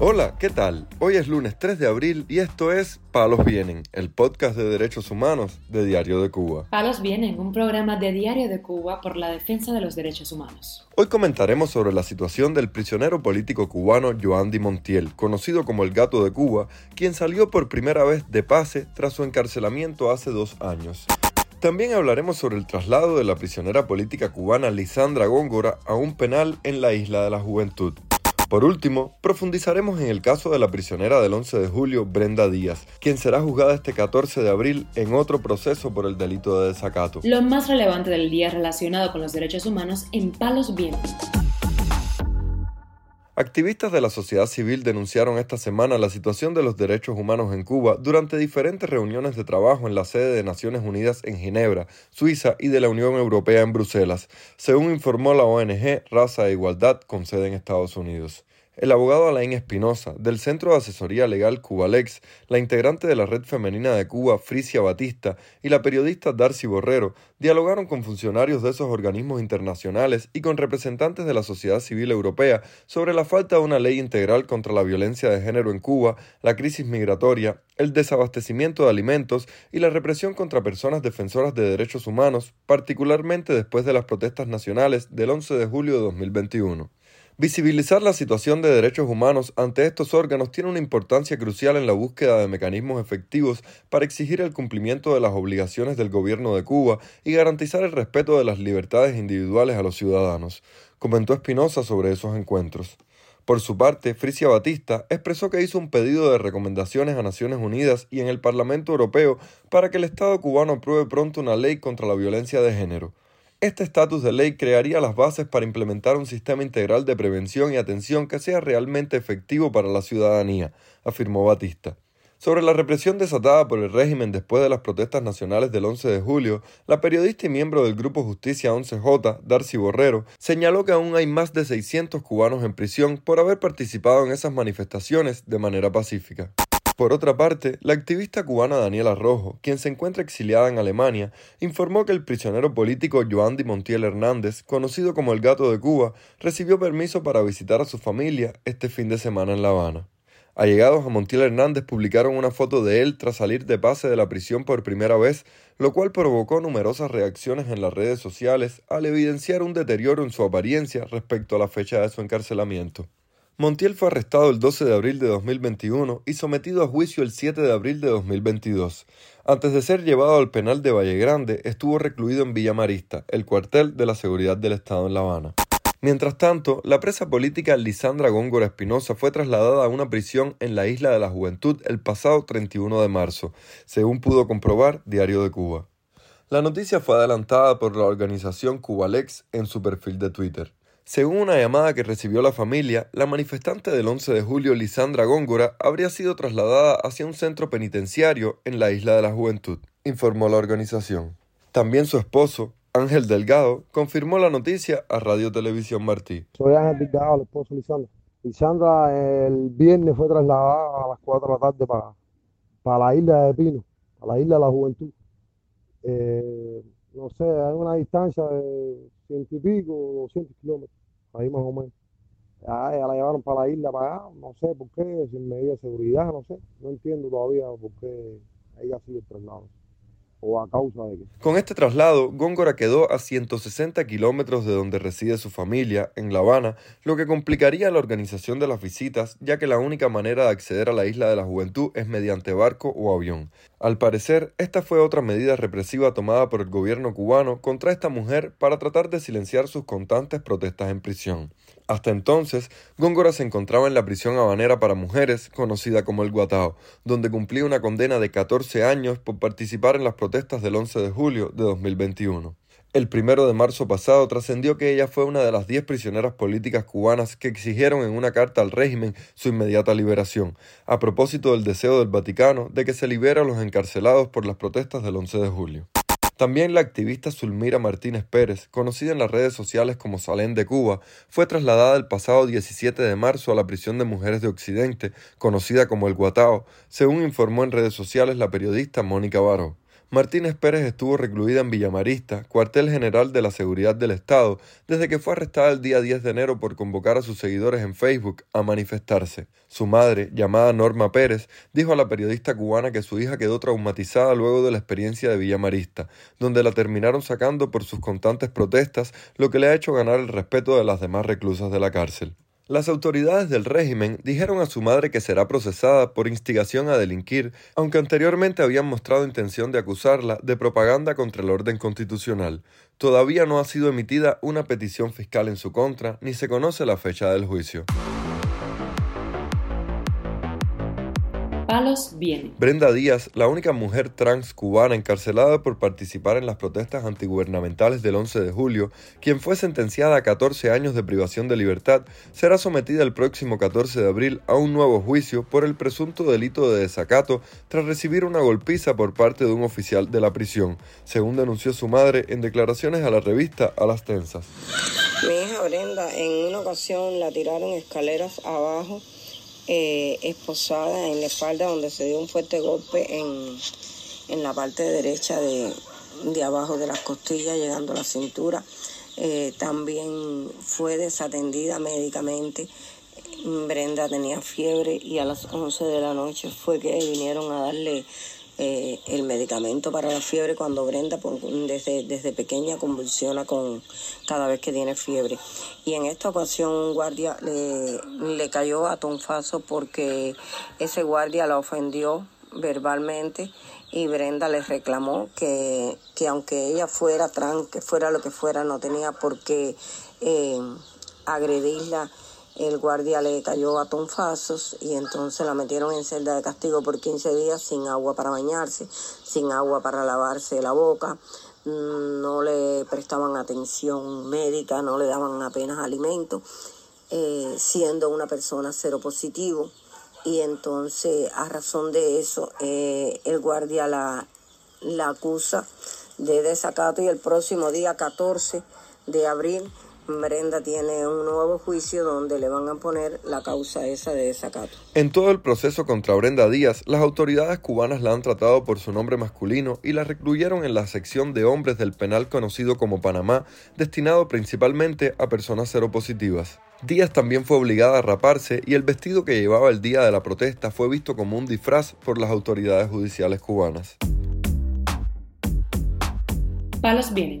Hola, ¿qué tal? Hoy es lunes 3 de abril y esto es Palos Vienen, el podcast de derechos humanos de Diario de Cuba. Palos Vienen, un programa de Diario de Cuba por la defensa de los derechos humanos. Hoy comentaremos sobre la situación del prisionero político cubano Joandy Montiel, conocido como el Gato de Cuba, quien salió por primera vez de pase tras su encarcelamiento hace dos años. También hablaremos sobre el traslado de la prisionera política cubana Lisandra Góngora a un penal en la Isla de la Juventud. Por último, profundizaremos en el caso de la prisionera del 11 de julio, Brenda Díaz, quien será juzgada este 14 de abril en otro proceso por el delito de desacato. Lo más relevante del día relacionado con los derechos humanos en Palos Vientos. Activistas de la sociedad civil denunciaron esta semana la situación de los derechos humanos en Cuba durante diferentes reuniones de trabajo en la sede de Naciones Unidas en Ginebra, Suiza y de la Unión Europea en Bruselas, según informó la ONG Raza e Igualdad con sede en Estados Unidos. El abogado Alain Espinosa, del Centro de Asesoría Legal Cubalex, la integrante de la Red Femenina de Cuba, Frisia Batista, y la periodista Darcy Borrero, dialogaron con funcionarios de esos organismos internacionales y con representantes de la sociedad civil europea sobre la falta de una ley integral contra la violencia de género en Cuba, la crisis migratoria, el desabastecimiento de alimentos y la represión contra personas defensoras de derechos humanos, particularmente después de las protestas nacionales del 11 de julio de 2021. Visibilizar la situación de derechos humanos ante estos órganos tiene una importancia crucial en la búsqueda de mecanismos efectivos para exigir el cumplimiento de las obligaciones del gobierno de Cuba y garantizar el respeto de las libertades individuales a los ciudadanos, comentó Espinosa sobre esos encuentros. Por su parte, Frisia Batista expresó que hizo un pedido de recomendaciones a Naciones Unidas y en el Parlamento Europeo para que el Estado cubano apruebe pronto una ley contra la violencia de género. Este estatus de ley crearía las bases para implementar un sistema integral de prevención y atención que sea realmente efectivo para la ciudadanía, afirmó Batista. Sobre la represión desatada por el régimen después de las protestas nacionales del 11 de julio, la periodista y miembro del Grupo Justicia 11J, Darcy Borrero, señaló que aún hay más de 600 cubanos en prisión por haber participado en esas manifestaciones de manera pacífica. Por otra parte, la activista cubana Daniela Rojo, quien se encuentra exiliada en Alemania, informó que el prisionero político Joandy Montiel Hernández, conocido como el Gato de Cuba, recibió permiso para visitar a su familia este fin de semana en La Habana. Allegados a Montiel Hernández publicaron una foto de él tras salir de pase de la prisión por primera vez, lo cual provocó numerosas reacciones en las redes sociales al evidenciar un deterioro en su apariencia respecto a la fecha de su encarcelamiento. Montiel fue arrestado el 12 de abril de 2021 y sometido a juicio el 7 de abril de 2022. Antes de ser llevado al penal de Valle Grande, estuvo recluido en Villa Marista, el cuartel de la seguridad del Estado en La Habana. Mientras tanto, la presa política Lisandra Góngora Espinosa fue trasladada a una prisión en la Isla de la Juventud el pasado 31 de marzo, según pudo comprobar Diario de Cuba. La noticia fue adelantada por la organización Cubalex en su perfil de Twitter. Según una llamada que recibió la familia, la manifestante del 11 de julio, Lisandra Góngora, habría sido trasladada hacia un centro penitenciario en la Isla de la Juventud, informó la organización. También su esposo, Ángel Delgado, confirmó la noticia a Radio Televisión Martí. Soy Ángel Delgado, el esposo de Lisandra. Lisandra el viernes fue trasladada a las 4 de la tarde para, para la isla de Pino, a la isla de la Juventud. Eh, no sé, hay una distancia de ciento y pico, 200 kilómetros, ahí más o menos. Ya, la llevaron para la isla, para allá, no sé por qué, sin medida de seguridad, no sé, no entiendo todavía por qué ella sigue el traslado. Con este traslado, Góngora quedó a 160 kilómetros de donde reside su familia, en La Habana, lo que complicaría la organización de las visitas, ya que la única manera de acceder a la isla de la juventud es mediante barco o avión. Al parecer, esta fue otra medida represiva tomada por el gobierno cubano contra esta mujer para tratar de silenciar sus constantes protestas en prisión. Hasta entonces, Góngora se encontraba en la prisión habanera para mujeres, conocida como el Guatao, donde cumplía una condena de 14 años por participar en las protestas del 11 de julio de 2021. El primero de marzo pasado trascendió que ella fue una de las diez prisioneras políticas cubanas que exigieron en una carta al régimen su inmediata liberación, a propósito del deseo del Vaticano de que se libere a los encarcelados por las protestas del 11 de julio. También la activista Zulmira Martínez Pérez, conocida en las redes sociales como Salén de Cuba, fue trasladada el pasado 17 de marzo a la prisión de mujeres de Occidente, conocida como el Guatao, según informó en redes sociales la periodista Mónica Baró. Martínez Pérez estuvo recluida en Villamarista, cuartel general de la Seguridad del Estado, desde que fue arrestada el día 10 de enero por convocar a sus seguidores en Facebook a manifestarse. Su madre, llamada Norma Pérez, dijo a la periodista cubana que su hija quedó traumatizada luego de la experiencia de Villamarista, donde la terminaron sacando por sus constantes protestas, lo que le ha hecho ganar el respeto de las demás reclusas de la cárcel. Las autoridades del régimen dijeron a su madre que será procesada por instigación a delinquir, aunque anteriormente habían mostrado intención de acusarla de propaganda contra el orden constitucional. Todavía no ha sido emitida una petición fiscal en su contra, ni se conoce la fecha del juicio. Brenda Díaz, la única mujer trans cubana encarcelada por participar en las protestas antigubernamentales del 11 de julio, quien fue sentenciada a 14 años de privación de libertad, será sometida el próximo 14 de abril a un nuevo juicio por el presunto delito de desacato tras recibir una golpiza por parte de un oficial de la prisión, según denunció su madre en declaraciones a la revista A las Tensas. Mi hija Brenda en una ocasión la tiraron escaleras abajo eh, esposada en la espalda donde se dio un fuerte golpe en, la parte derecha de, abajo de las costillas llegando a la cintura. Eh, también fue desatendida médicamente. Brenda tenía fiebre y a las 11 de la noche fue que vinieron a darle eh, el medicamento para la fiebre cuando Brenda desde, desde pequeña convulsiona con cada vez que tiene fiebre. Y en esta ocasión un guardia le, le cayó a tonfazo porque ese guardia la ofendió verbalmente y Brenda le reclamó que, que aunque ella fuera trans, que fuera lo que fuera, no tenía por qué eh, agredirla el guardia le cayó a tonfazos y entonces la metieron en celda de castigo por 15 días sin agua para bañarse, sin agua para lavarse la boca, no le prestaban atención médica, no le daban apenas alimento, eh, siendo una persona cero positivo. Y entonces, a razón de eso, eh, el guardia la, la acusa de desacato y el próximo día 14 de abril Brenda tiene un nuevo juicio donde le van a poner la causa esa de desacato. En todo el proceso contra Brenda Díaz, las autoridades cubanas la han tratado por su nombre masculino y la recluyeron en la sección de hombres del penal conocido como Panamá, destinado principalmente a personas seropositivas. Díaz también fue obligada a raparse y el vestido que llevaba el día de la protesta fue visto como un disfraz por las autoridades judiciales cubanas. Palos vienen